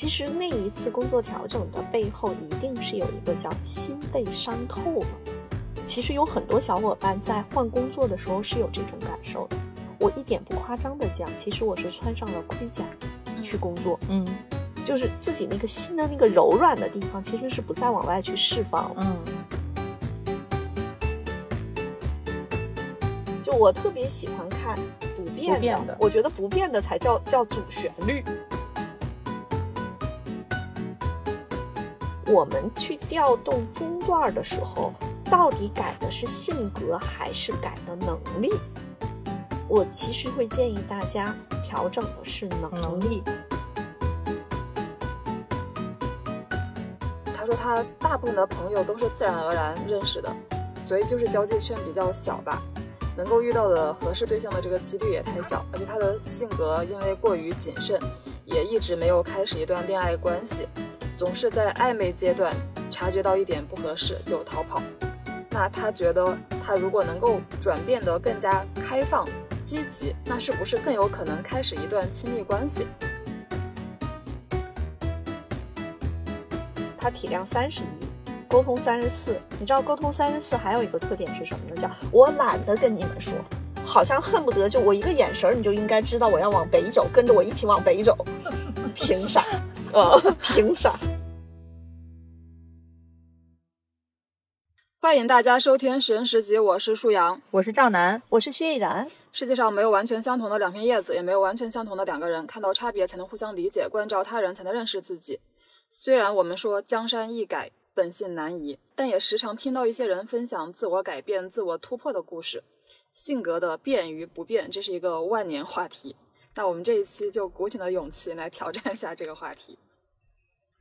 其实那一次工作调整的背后，一定是有一个叫心被伤透了。其实有很多小伙伴在换工作的时候是有这种感受的。我一点不夸张的讲，其实我是穿上了盔甲去工作，嗯就是自己那个心的那个柔软的地方，其实是不再往外去释放。嗯就我特别喜欢看不变的，不变的我觉得不变的才叫叫主旋律。我们去调动中段的时候，到底改的是性格还是改的能力？我其实会建议大家调整的是能力。他说他大部分的朋友都是自然而然认识的，所以就是交际圈比较小吧，能够遇到的合适对象的这个几率也太小，而且他的性格因为过于谨慎，也一直没有开始一段恋爱关系，总是在暧昧阶段察觉到一点不合适就逃跑。那他觉得他如果能够转变得更加开放、积极，那是不是更有可能开始一段亲密关系？他体量三十一，沟通三十四。你知道沟通三十四还有一个特点是什么呢？叫我懒得跟你们说，好像恨不得就我一个眼神，你就应该知道我要往北走，跟着我一起往北走。凭啥？呃，凭啥？欢迎大家收听《十人十集》，我是舒阳。我是赵楠，我是薛逸然。世界上没有完全相同的两片叶子，也没有完全相同的两个人。看到差别才能互相理解，关照他人才能认识自己。虽然我们说江山易改，本性难移，但也时常听到一些人分享自我改变、自我突破的故事。性格的变与不变，这是一个万年话题。那我们这一期就鼓起了勇气来挑战一下这个话题。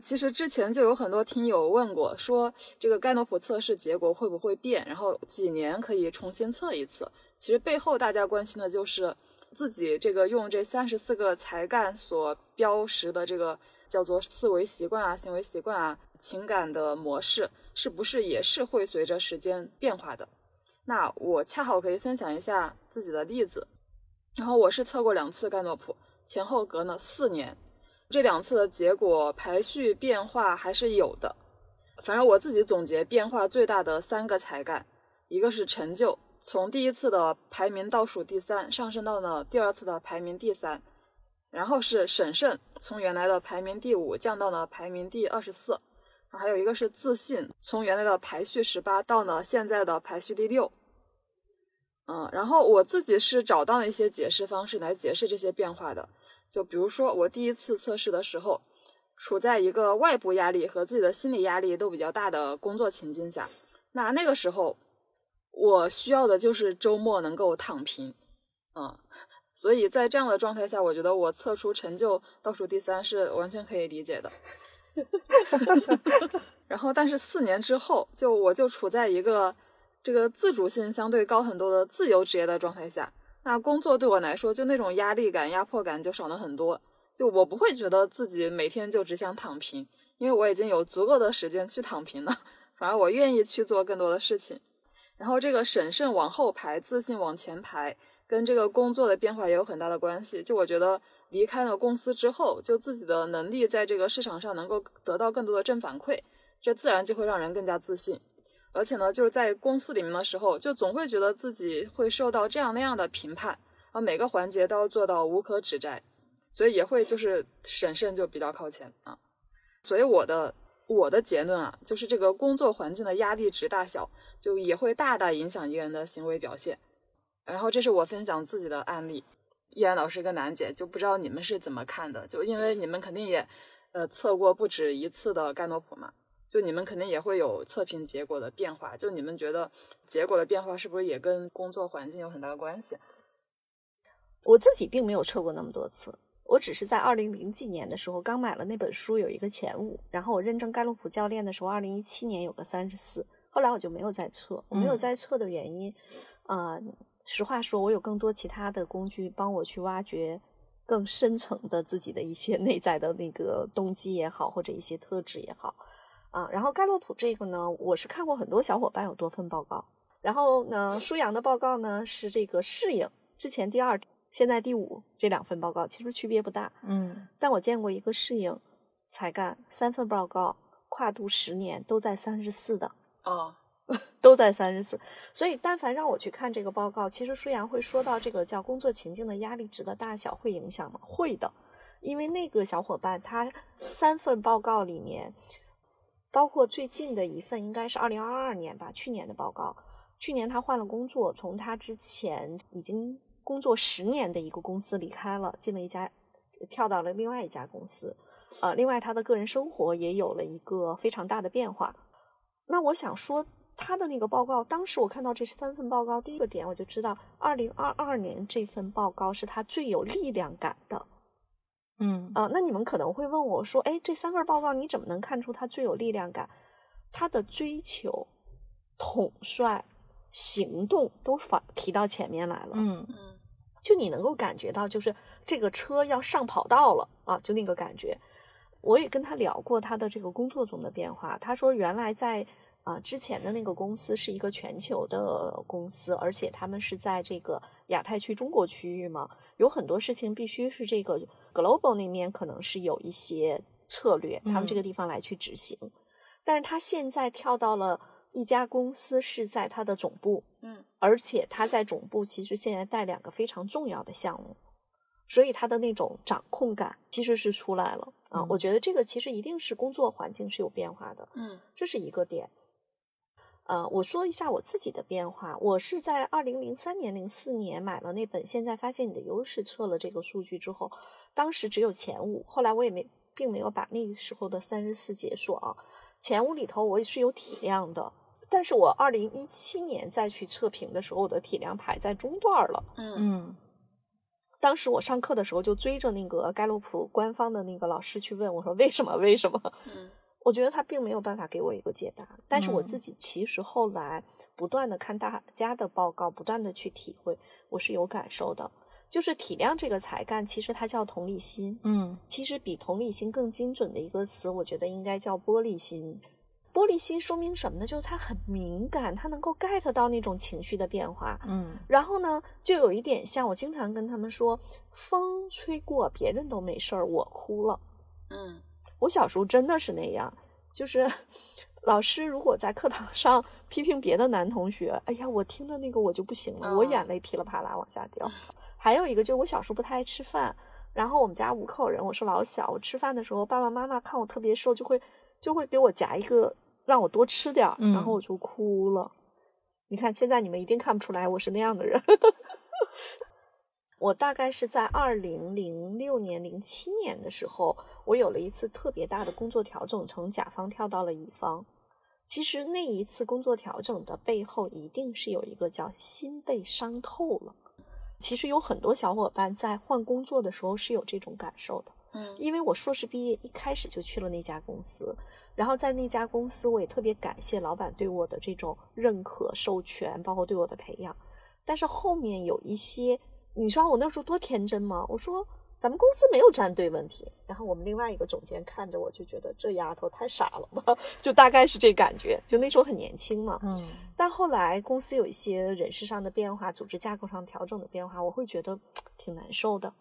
其实之前就有很多听友问过，说这个盖诺普测试结果会不会变，然后几年可以重新测一次。其实背后大家关心的就是自己这个用这三十四个才干所标识的这个叫做思维习惯啊、行为习惯啊、情感的模式，是不是也是会随着时间变化的？那我恰好可以分享一下自己的例子。然后我是测过两次盖诺普，前后隔了四年。这两次的结果排序变化还是有的，反正我自己总结变化最大的三个才干，一个是成就，从第一次的排名倒数第三上升到了第二次的排名第三，然后是审慎，从原来的排名第五降到了排名第二十四，还有一个是自信，从原来的排序十八到呢现在的排序第六。嗯，然后我自己是找到了一些解释方式来解释这些变化的。就比如说，我第一次测试的时候，处在一个外部压力和自己的心理压力都比较大的工作情境下，那那个时候，我需要的就是周末能够躺平，嗯，所以在这样的状态下，我觉得我测出成就倒数第三是完全可以理解的。然后，但是四年之后，就我就处在一个这个自主性相对高很多的自由职业的状态下。那工作对我来说，就那种压力感、压迫感就少了很多。就我不会觉得自己每天就只想躺平，因为我已经有足够的时间去躺平了。反而我愿意去做更多的事情。然后这个审慎往后排，自信往前排，跟这个工作的变化也有很大的关系。就我觉得离开了公司之后，就自己的能力在这个市场上能够得到更多的正反馈，这自然就会让人更加自信。而且呢，就是在公司里面的时候，就总会觉得自己会受到这样那样的评判，然后每个环节都要做到无可指摘，所以也会就是审慎就比较靠前啊。所以我的我的结论啊，就是这个工作环境的压力值大小，就也会大大影响一个人的行为表现。然后这是我分享自己的案例，依然老师跟楠姐就不知道你们是怎么看的，就因为你们肯定也呃测过不止一次的盖诺普嘛。就你们肯定也会有测评结果的变化，就你们觉得结果的变化是不是也跟工作环境有很大的关系？我自己并没有测过那么多次，我只是在二零零几年的时候刚买了那本书，有一个前五，然后我认证盖洛普教练的时候，二零一七年有个三十四，后来我就没有再测。我没有再测的原因，啊，实话说，我有更多其他的工具帮我去挖掘更深层的自己的一些内在的那个动机也好，或者一些特质也好。啊，然后盖洛普这个呢，我是看过很多小伙伴有多份报告，然后呢，舒阳的报告呢是这个适应之前第二，现在第五这两份报告其实区别不大，嗯，但我见过一个适应才干，三份报告，跨度十年，都在三十四的，哦，都在三十四。所以，但凡让我去看这个报告，其实舒阳会说到这个叫工作情境的压力值的大小会影响吗？会的，因为那个小伙伴他三份报告里面，包括最近的一份应该是二零二二年吧，去年的报告。去年他换了工作，从他之前已经工作十年的一个公司离开了，进了一家，跳到了另外一家公司。呃，另外他的个人生活也有了一个非常大的变化。那我想说，他的那个报告，当时我看到这三份报告，第一个点我就知道，二零二二年这份报告是他最有力量感的。嗯啊、那你们可能会问我说，哎，这三份报告你怎么能看出他最有力量感？他的追求、统帅、行动都反提到前面来了。嗯嗯就你能够感觉到，就是这个车要上跑道了啊，就那个感觉。我也跟他聊过他的这个工作中的变化，他说原来在啊、之前的那个公司是一个全球的公司，而且他们是在这个亚太区中国区域嘛，有很多事情必须是这个 global 那面可能是有一些策略，他们这个地方来去执行。但是他现在跳到了一家公司，是在他的总部，嗯而且他在总部其实现在带两个非常重要的项目，所以他的那种掌控感其实是出来了啊。嗯我觉得这个其实一定是工作环境是有变化的，嗯这是一个点。呃，我说一下我自己的变化。我是在二零零三年、零四年买了那本《现在发现你的优势》，测了这个数据之后，当时只有前五，后来我也没并没有把那时候的三十四解锁啊。前五里头我也是有体量的，但是我二零一七年再去测评的时候，我的体量排在中段了。嗯嗯当时我上课的时候就追着那个盖洛普官方的那个老师去问，我说为什么？为什么？嗯我觉得他并没有办法给我一个解答，但是我嗯自己其实后来不断的看大家的报告，不断的去体会，我是有感受的。就是体谅这个才干，其实它叫同理心。嗯其实比同理心更精准的一个词，我觉得应该叫玻璃心。玻璃心说明什么呢？就是他很敏感，他能够 get 到那种情绪的变化。嗯然后呢，就有一点像我经常跟他们说，风吹过别人都没事儿，我哭了。嗯我小时候真的是那样，就是老师如果在课堂上 批评别的男同学，哎呀，我听着那个我就不行了，我哦眼泪噼里啪啦往下掉。还有一个就是我小时候不太爱吃饭，然后我们家五口人，我是老小，我吃饭的时候爸爸妈妈看我特别瘦，就会就会给我夹一个让我多吃点儿，然后嗯我就哭了。你看现在你们一定看不出来我是那样的人。我大概是在二零零六年、零七年的时候，我有了一次特别大的工作调整，从甲方跳到了乙方。其实那一次工作调整的背后，一定是有一个叫心被伤透了。其实有很多小伙伴在换工作的时候是有这种感受的，嗯因为我硕士毕业一开始就去了那家公司，然后在那家公司我也特别感谢老板对我的这种认可、授权，包括对我的培养。但是后面有一些，你知道我那时候多天真吗？我说咱们公司没有站队问题。然后我们另外一个总监看着我就觉得这丫头太傻了吧，就大概是这感觉。就那时候很年轻嘛，嗯但后来公司有一些人事上的变化，组织架构上调整的变化，我会觉得挺难受的。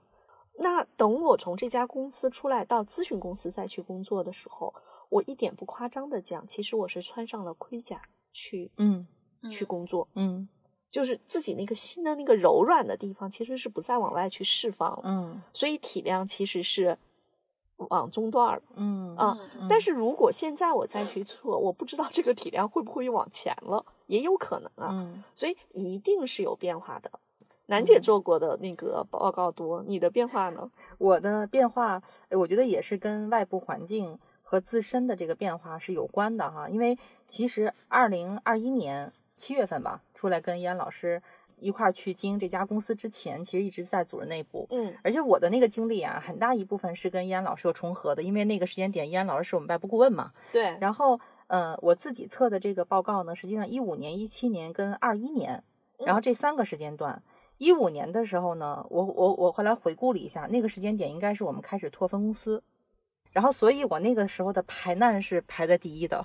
那等我从这家公司出来到咨询公司再去工作的时候，我一点不夸张的讲，其实我是穿上了盔甲去嗯去工作，嗯就是自己那个心的那个柔软的地方，其实是不再往外去释放了。嗯所以体量其实是往中段了。嗯啊嗯但是如果现在我再去测，我不知道这个体量会不会往前了，也有可能啊。嗯所以一定是有变化的。楠姐嗯做过的那个报告多，你的变化呢？我的变化，呃我觉得也是跟外部环境和自身的这个变化是有关的哈。因为其实二零二一年七月份吧，出来跟易安老师一块儿去经营这家公司之前，其实一直在组织内部。嗯。而且我的那个经历啊，很大一部分是跟易安老师有重合的，因为那个时间点，易安老师是我们外部顾问嘛。对，然后，呃，我自己测的这个报告呢，实际上一五年、一七年跟二一年，然后这三个时间段，一五年的时候呢，我我我后来回顾了一下，那个时间点应该是我们开始拓分公司，然后所以我那个时候的排难是排在第一的，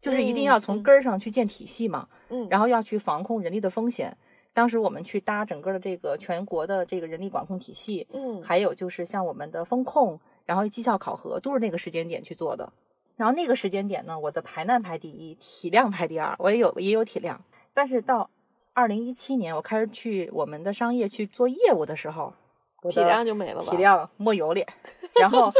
就是一定要从根儿上去建体系嘛，嗯，然后要去防控人力的风险。当时我们去搭整个的这个全国的这个人力管控体系，嗯，还有就是像我们的风控，然后绩效考核都是那个时间点去做的。然后那个时间点呢，我的排难排第一，体量排第二，我也有也有体量。但是到二零一七年，我开始去我们的商业去做业务的时候，体量就没了吧？体量没有了，然后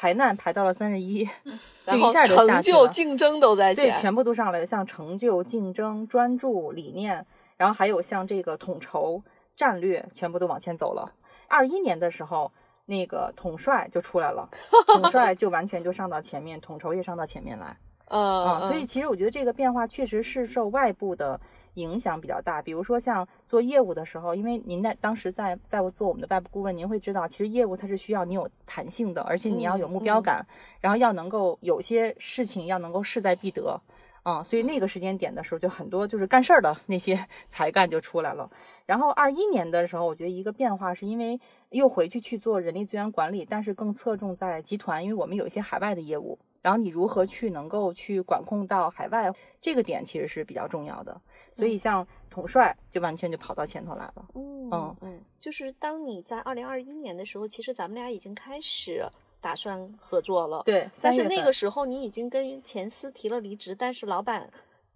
排难排到了三十一，就 然后一下就成就、下去了。竞争都在对，全部都上来了，像成就、竞争、专注、理念，然后还有像这个统筹、战略，全部都往前走了。二一年的时候，那个统帅就出来了，统帅就完全就上到前面，统筹也上到前面来嗯啊。所以嗯其实我觉得这个变化确实是受外部的影响比较大。比如说像做业务的时候，因为您在当时在在做我们的外部顾问，您会知道，其实业务它是需要你有弹性的，而且你要有目标嗯嗯感，然后要能够有些事情要能够势在必得。啊、所以那个时间点的时候，就很多就是干事儿的那些 才干就出来了。然后二一年的时候，我觉得一个变化是因为又回去去做人力资源管理，但是更侧重在集团，因为我们有一些海外的业务，然后你如何去能够去管控到海外，这个点其实是比较重要的。所以像统帅就完全就跑到前头来了。嗯嗯嗯，就是当你在二零二一年的时候，其实咱们俩已经开始打算合作了。对，但是那个时候你已经跟前司提了离职，但是老板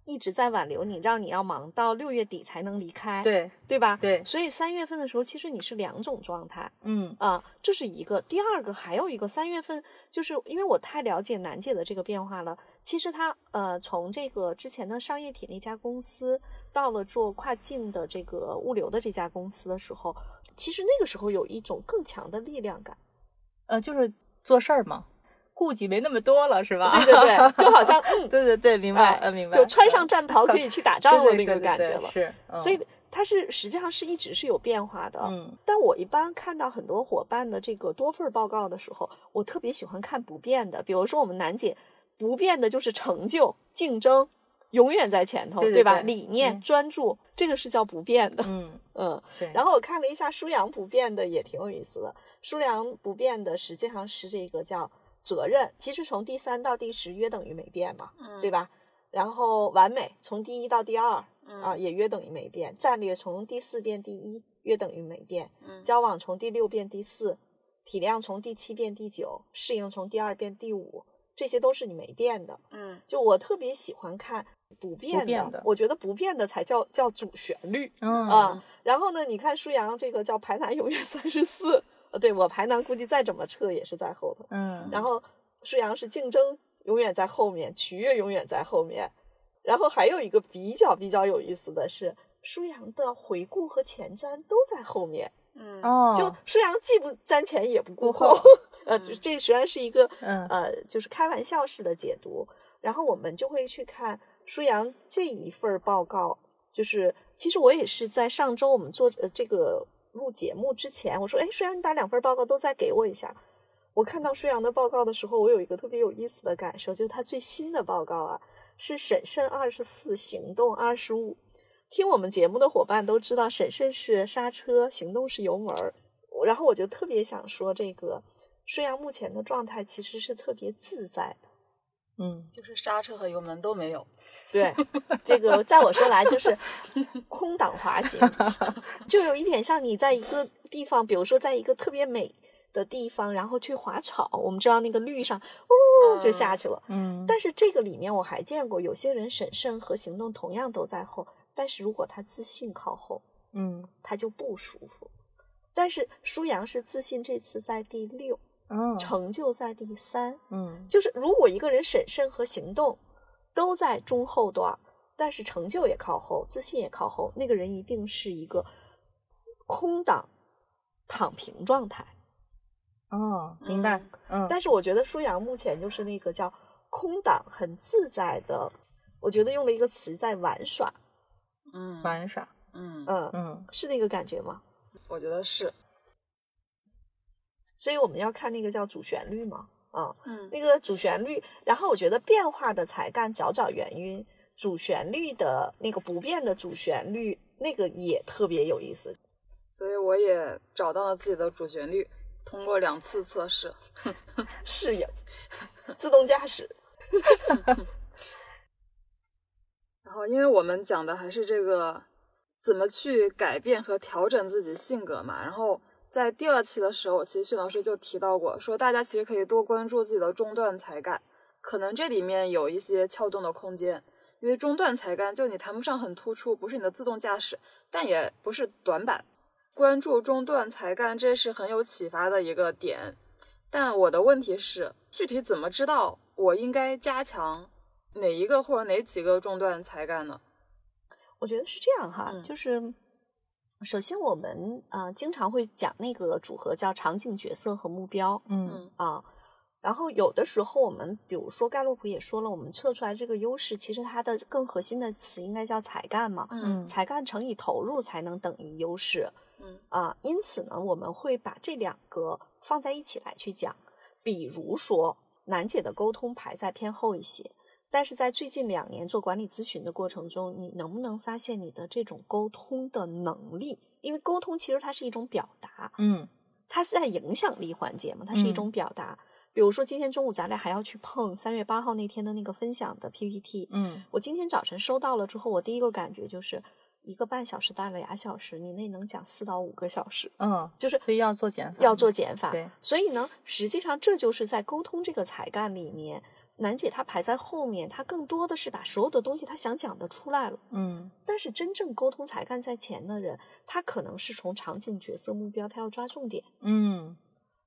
一直在挽留你，让你要忙到六月底才能离开，对对吧？对，所以三月份的时候，其实你是两种状态嗯啊，这是一个。第二个还有一个，三月份就是因为我太了解楠姐的这个变化了。其实她呃，从这个之前的商业体那家公司，到了做跨境的这个物流的这家公司的时候，其实那个时候有一种更强的力量感。呃，就是做事儿嘛，顾忌没那么多了，是吧？对对对，就好像 嗯，对对对，明白，哎呃，明白，就穿上嗯战袍可以去打仗了 对对那个对对对感觉了。是，嗯所以它是实际上是一直是有变化的。嗯但我一般看到很多伙伴的这个多份儿报告的时候，我特别喜欢看不变的。比如说我们楠姐，不变的就是成就、竞争，永远在前头，吧？对对对理念、嗯专注，这个是叫不变的。嗯，嗯，对，然后我看了一下舒阳不变的，也挺有意思的。舒阳不变的实际上是这个叫责任，其实从第三到第十约等于没变嘛，嗯对吧？然后完美从第一到第二嗯啊也约等于没变，战略从第四变第一约等于没变，嗯交往从第六变第四，体量从第七变第九，适应从第二变第五，这些都是你没变的。嗯就我特别喜欢看不变的，变的我觉得不变的才叫叫主旋律。嗯啊，然后呢，你看舒阳这个叫排南永远三十四，呃，对我排南估计再怎么撤也是在后头。嗯，然后舒阳是竞争永远在后面，取悦永远在后面。然后还有一个比较比较有意思的是，舒阳的回顾和前瞻都在后面，嗯哦，就舒阳既不瞻前也不顾顾后后。呃，嗯这实际上是一个嗯呃，就是开玩笑式的解读。然后我们就会去看舒阳这一份报告，就是其实我也是在上周我们做呃这个录节目之前，我说，哎，舒阳，你把两份报告都再给我一下。我看到舒阳的报告的时候，我有一个特别有意思的感受，就是他最新的报告啊，是审慎二十四，行动二十五。听我们节目的伙伴都知道，审慎是刹车，行动是油门儿。然后我就特别想说，这个舒阳目前的状态其实是特别自在的。嗯就是刹车和油门都没有。对，这个在我说来就是空档滑行，就有一点像你在一个地方，比如说在一个特别美的地方，然后去滑草，我们知道那个绿上，呜就下去了。嗯，但是这个里面我还见过有些人审慎和行动同样都在后，但是如果他自信靠后，嗯他就不舒服。但是舒阳是自信，这次在第六，嗯成就在第三。嗯就是如果一个人审慎和行动都在中后段，但是成就也靠后，自信也靠后，那个人一定是一个空档躺平状态。哦，明白，嗯，但是我觉得舒阳目前就是那个叫空档，很自在的。我觉得用了一个词在玩耍，嗯玩耍，嗯，嗯，嗯是那个感觉吗？我觉得是。所以我们要看那个叫主旋律嘛，啊、嗯那个主旋律，然后我觉得变化的才干找找原因，主旋律的那个不变的主旋律，那个也特别有意思。所以我也找到了自己的主旋律，通过两次测试。适应，自动驾驶，然后，因为我们讲的还是这个怎么去改变和调整自己性格嘛，然后在第二期的时候，其实徐老师就提到过，说大家其实可以多关注自己的中段才干，可能这里面有一些撬动的空间。因为中段才干就你谈不上很突出，不是你的自动驾驶，但也不是短板。关注中段才干，这是很有启发的一个点。但我的问题是，具体怎么知道我应该加强哪一个或者哪几个中段才干呢？我觉得是这样哈，嗯就是首先我们啊、呃经常会讲那个组合叫场景、角色和目标嗯嗯啊。然后有的时候我们比如说盖洛普也说了，我们测出来这个优势，其实它的更核心的词应该叫才干嘛，嗯才干乘以投入才能等于优势。嗯啊，因此呢，我们会把这两个放在一起来去讲。比如说，楠姐的沟通排在偏后一些，但是在最近两年做管理咨询的过程中，你能不能发现你的这种沟通的能力？因为沟通其实它是一种表达，嗯它是在影响力环节嘛，它是一种表达。比如说，今天中午咱俩还要去碰三月八号那天的那个分享的 PPT，嗯我今天早晨收到了之后，我第一个感觉就是一个半小时带了俩小时，你那能讲四到五个小时，嗯，就是所以要做减法要做减法。对，所以呢，实际上这就是在沟通这个才干里面，楠姐她排在后面，她更多的是把所有的东西她想讲的出来了。嗯但是真正沟通才干在前的人，他可能是从场景、角色、目标，他要抓重点。嗯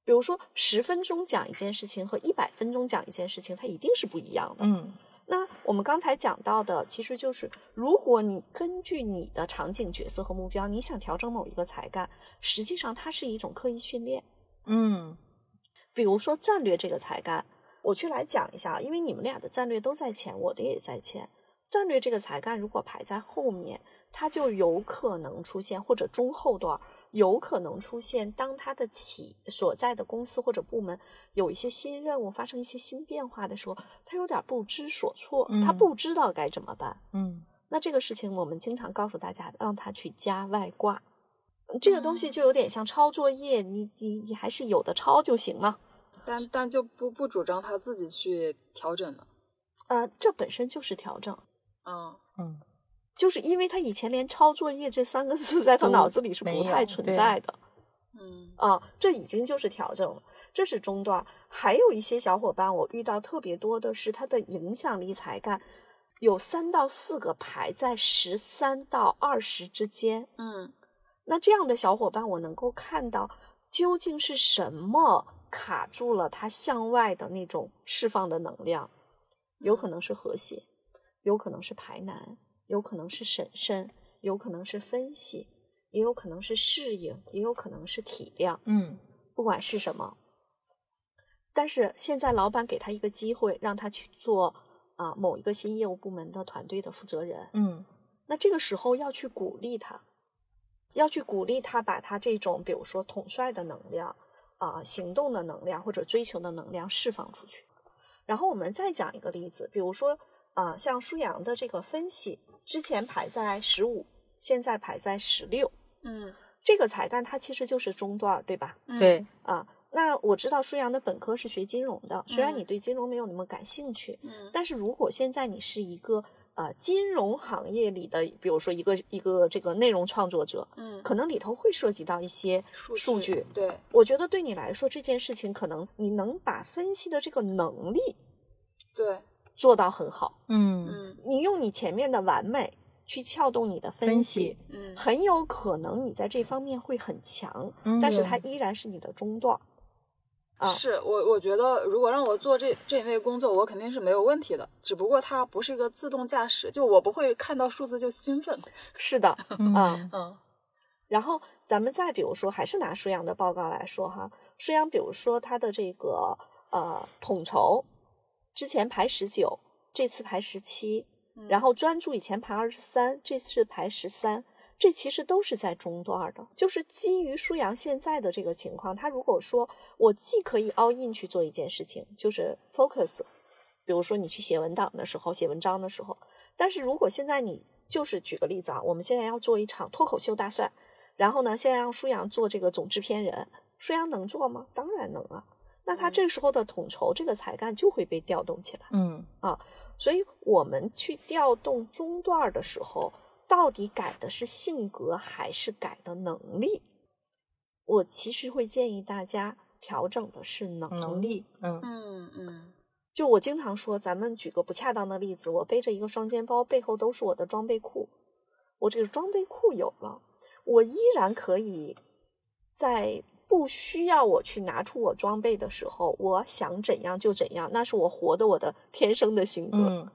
比如说，十分钟讲一件事情和一百分钟讲一件事情，它一定是不一样的。嗯那我们刚才讲到的，其实就是如果你根据你的场景、角色和目标，你想调整某一个才干，实际上它是一种刻意训练。嗯比如说战略这个才干，我去来讲一下啊，因为你们俩的战略都在前，我的也在前。战略这个才干如果排在后面，它就有可能出现，或者中后段有可能出现，当他的企所在的公司或者部门有一些新任务发生一些新变化的时候，他有点不知所措，他嗯不知道该怎么办。嗯那这个事情我们经常告诉大家，让他去加外挂。这个东西就有点像抄作业，你你你还是有的抄就行了。但但就不不主张他自己去调整了。呃，这本身就是调整，嗯嗯就是因为他以前连抄作业这三个字在他脑子里是不太存在的嗯啊，这已经就是调整了，这是中段。还有一些小伙伴，我遇到特别多的是他的影响力才干，有三到四个排在十三到二十之间。嗯那这样的小伙伴，我能够看到究竟是什么卡住了他向外的那种释放的能量，有可能是和谐，有可能是排难，有可能是审慎，有可能是分析，也有可能是适应，也有可能是体谅，嗯。不管是什么。但是现在老板给他一个机会，让他去做啊、某一个新业务部门的团队的负责人，嗯。那这个时候要去鼓励他，要去鼓励他把他这种比如说统帅的能量啊、行动的能量或者追求的能量释放出去。然后我们再讲一个例子，比如说啊、像舒阳的这个分析，之前排在十五，现在排在十六，嗯这个彩蛋它其实就是中段儿，对吧？嗯对啊，那我知道舒阳的本科是学金融的，虽然嗯你对金融没有那么感兴趣，嗯但是如果现在你是一个呃金融行业里的，比如说一个一个这个内容创作者，嗯可能里头会涉及到一些数数据。对我觉得对你来说这件事情，可能你能把分析的这个能力对做到很好，嗯嗯你用你前面的完美去撬动你的分分析析，嗯很有可能你在这方面会很强，嗯但是它依然是你的中段儿。啊是我，我觉得如果让我做这这一类工作，我肯定是没有问题的。只不过它不是一个自动驾驶，就我不会看到数字就兴奋。是的，嗯啊嗯然后咱们再比如说，还是拿舒阳的报告来说哈，舒阳比如说他的这个呃统筹，之前排十九，这次排十七，嗯然后专注以前排二十三，这次排十三，这其实都是在中段的。就是基于舒阳现在的这个情况，他如果说我既可以 all in 去做一件事情，就是 focus，比如说你去写文档的时候、写文章的时候，但是如果现在你就是举个例子啊，我们现在要做一场脱口秀大赛，然后呢，现在让舒阳做这个总制片人，舒阳能做吗？当然能啊。那他嗯这时候的统筹这个才干就会被调动起来。嗯啊所以我们去调动中段的时候，到底改的是性格还是改的能力？我其实会建议大家调整的是能能力，嗯嗯嗯就我经常说，咱们举个不恰当的例子，我背着一个双肩包，背后都是我的装备库。我这个装备库有了，我依然可以在不需要我去拿出我装备的时候，我想怎样就怎样，那是我活的我的天生的性格。嗯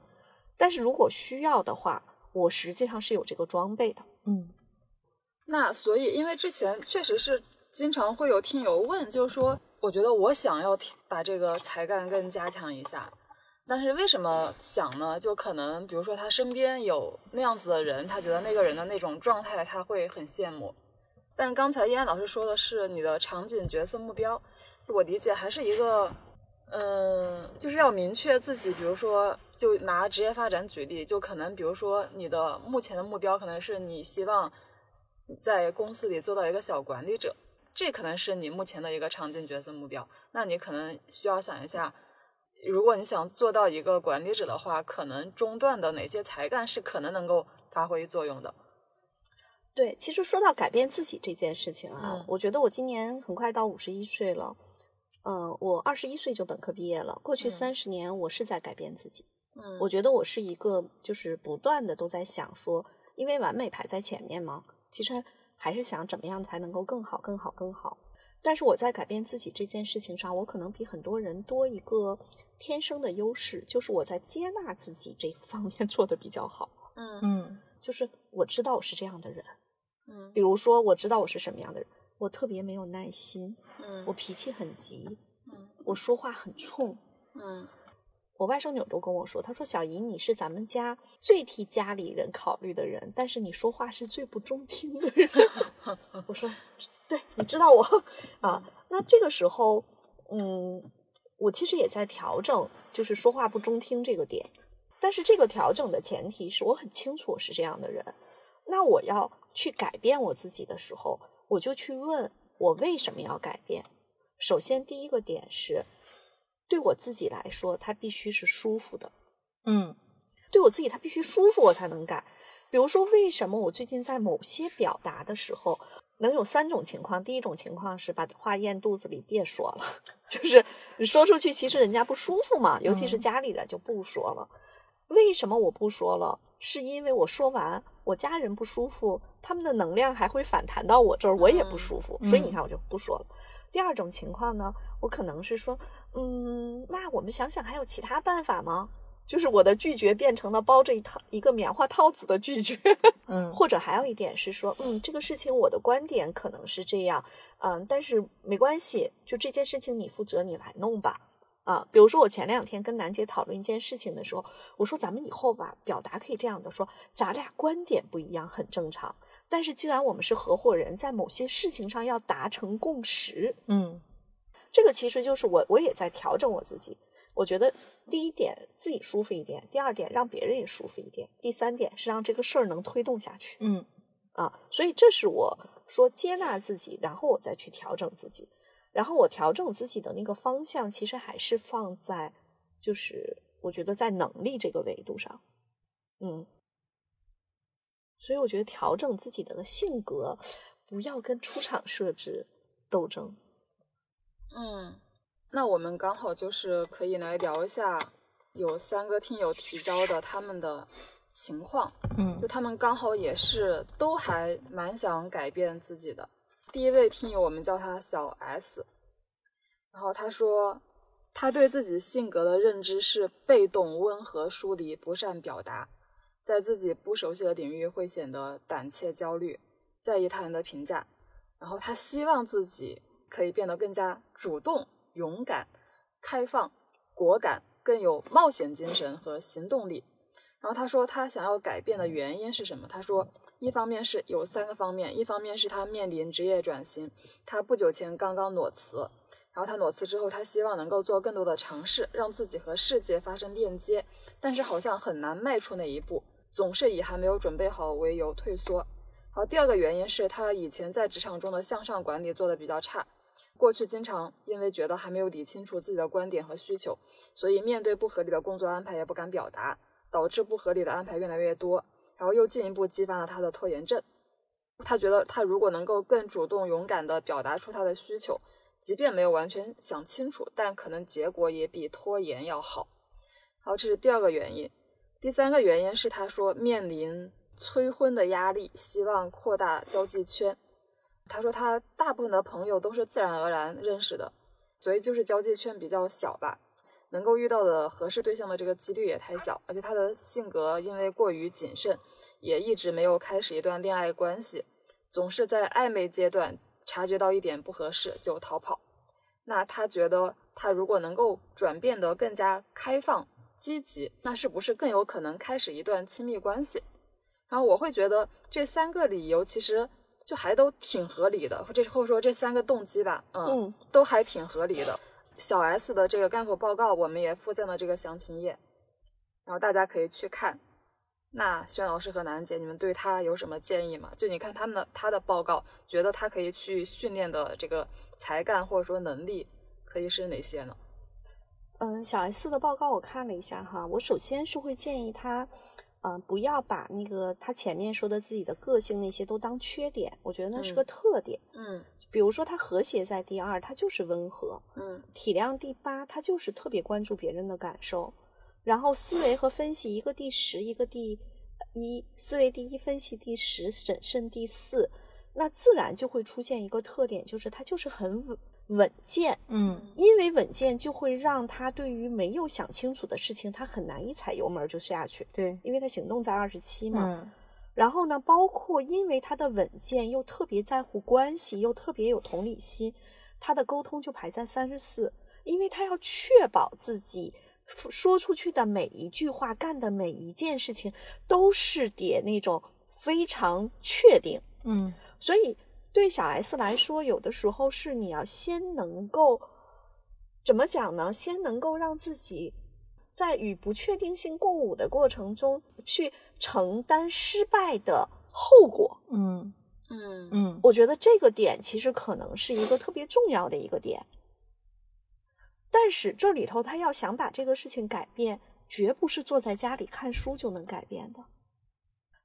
但是如果需要的话，我实际上是有这个装备的。嗯那所以，因为之前确实是经常会有听友问，就是说，我觉得我想要把这个才干更加强一下，但是为什么想呢？就可能比如说他身边有那样子的人，他觉得那个人的那种状态他会很羡慕。但刚才燕安老师说的是你的场景角色目标，就我理解还是一个，嗯，就是要明确自己，比如说，就拿职业发展举例，就可能比如说你的目前的目标可能是你希望在公司里做到一个小管理者，这可能是你目前的一个场景角色目标。那你可能需要想一下，如果你想做到一个管理者的话，可能中段的哪些才干是可能能够发挥作用的。对，其实说到改变自己这件事情啊，嗯我觉得我今年很快到五十一岁了。嗯，我二十一岁就本科毕业了，过去嗯三十年我是在改变自己。嗯我觉得我是一个就是不断的都在想说，因为完美排在前面嘛，其实还是想怎么样才能够更好、更好、更好。但是我在改变自己这件事情上，我可能比很多人多一个天生的优势，就是我在接纳自己这个方面做的比较好。嗯嗯就是我知道我是这样的人，嗯比如说我知道我是什么样的人，我特别没有耐心，嗯我脾气很急，嗯我说话很冲。嗯我外甥女都跟我说，她说小姨你是咱们家最替家里人考虑的人，但是你说话是最不中听的人。我说，对，你知道我啊。那这个时候，嗯，我其实也在调整，就是说话不中听这个点。但是这个调整的前提是我很清楚我是这样的人。那我要去改变我自己的时候，我就去问我为什么要改变。首先，第一个点是，对我自己来说，它必须是舒服的。嗯对我自己，它必须舒服，我才能改。比如说，为什么我最近在某些表达的时候，能有三种情况？第一种情况是把话咽肚子里，别说了，就是你说出去，其实人家不舒服嘛，尤其是嗯家里人就不说了。为什么我不说了？是因为我说完，我家人不舒服，他们的能量还会反弹到我这儿，我也不舒服，所以你嗯看我就不说了。第二种情况呢，我可能是说，嗯，那我们想想还有其他办法吗？就是我的拒绝变成了包着一套一个棉花套子的拒绝，嗯或者还有一点是说，嗯，这个事情我的观点可能是这样，嗯，但是没关系，就这件事情你负责，你来弄吧。啊，比如说我前两天跟楠姐讨论一件事情的时候，我说咱们以后吧，表达可以这样的说，咱俩观点不一样很正常，但是既然我们是合伙人，在某些事情上要达成共识，嗯这个其实就是我我也在调整我自己。我觉得第一点自己舒服一点，第二点让别人也舒服一点，第三点是让这个事儿能推动下去嗯啊。所以这是我说接纳自己，然后我再去调整自己，然后我调整自己的那个方向，其实还是放在就是我觉得在能力这个维度上，嗯。所以我觉得调整自己的性格，不要跟出厂设置斗争。嗯，那我们刚好就是可以来聊一下，有三个听友提交的他们的情况，嗯。就他们刚好也是都还蛮想改变自己的。第一位听友，我们叫他小 S，然后他说，他对自己性格的认知是被动、温和、疏离，不善表达，在自己不熟悉的领域会显得胆怯、焦虑，在意他人的评价。然后他希望自己可以变得更加主动、勇敢、开放、果敢，更有冒险精神和行动力。然后他说，他想要改变的原因是什么？他说，一方面是有三个方面，一方面是他面临职业转型，他不久前刚刚裸辞，然后他裸辞之后，他希望能够做更多的尝试，让自己和世界发生链接，但是好像很难迈出那一步，总是以还没有准备好为由退缩。好，第二个原因是他以前在职场中的向上管理做得比较差，过去经常因为觉得还没有理清楚自己的观点和需求，所以面对不合理的工作安排也不敢表达，导致不合理的安排越来越多，然后又进一步激发了他的拖延症。他觉得他如果能够更主动、勇敢地表达出他的需求，即便没有完全想清楚，但可能结果也比拖延要好。好，这是第二个原因。第三个原因是，他说面临催婚的压力，希望扩大交际圈。他说他大部分的朋友都是自然而然认识的，所以就是交际圈比较小吧，能够遇到的合适对象的这个几率也太小。而且他的性格因为过于谨慎，也一直没有开始一段恋爱关系，总是在暧昧阶段察觉到一点不合适就逃跑。那他觉得他如果能够转变得更加开放。积极，那是不是更有可能开始一段亲密关系？然后我会觉得这三个理由其实就还都挺合理的，或者或者说这三个动机吧，嗯，都还挺合理的。小 S 的这个干口报告我们也附赠了这个详情页，然后大家可以去看。那轩老师和楠姐，你们对他有什么建议吗？就你看他们的他的报告，觉得他可以去训练的这个才干或者说能力可以是哪些呢？嗯，小 S 的报告我看了一下哈，我首先是会建议他，嗯，不要把那个他前面说的自己的个性那些都当缺点，我觉得那是个特点。嗯，比如说他和谐在第二，他就是温和。嗯，体谅第八，他就是特别关注别人的感受。然后思维和分析，一个第十，一个第一，思维第一，分析第十，审慎第四，那自然就会出现一个特点，就是他就是很稳。稳健，嗯，因为稳健就会让他对于没有想清楚的事情，他很难一踩油门就下去。对，因为他行动在二十七嘛。嗯。然后呢，包括因为他的稳健，又特别在乎关系，又特别有同理心，他的沟通就排在三十四，因为他要确保自己说出去的每一句话、干的每一件事情都是点那种非常确定。嗯，所以。对小 S 来说，有的时候是你要先能够怎么讲呢？先能够让自己在与不确定性共舞的过程中，去承担失败的后果。嗯嗯嗯，我觉得这个点其实可能是一个特别重要的一个点。但是这里头他要想把这个事情改变，绝不是坐在家里看书就能改变的。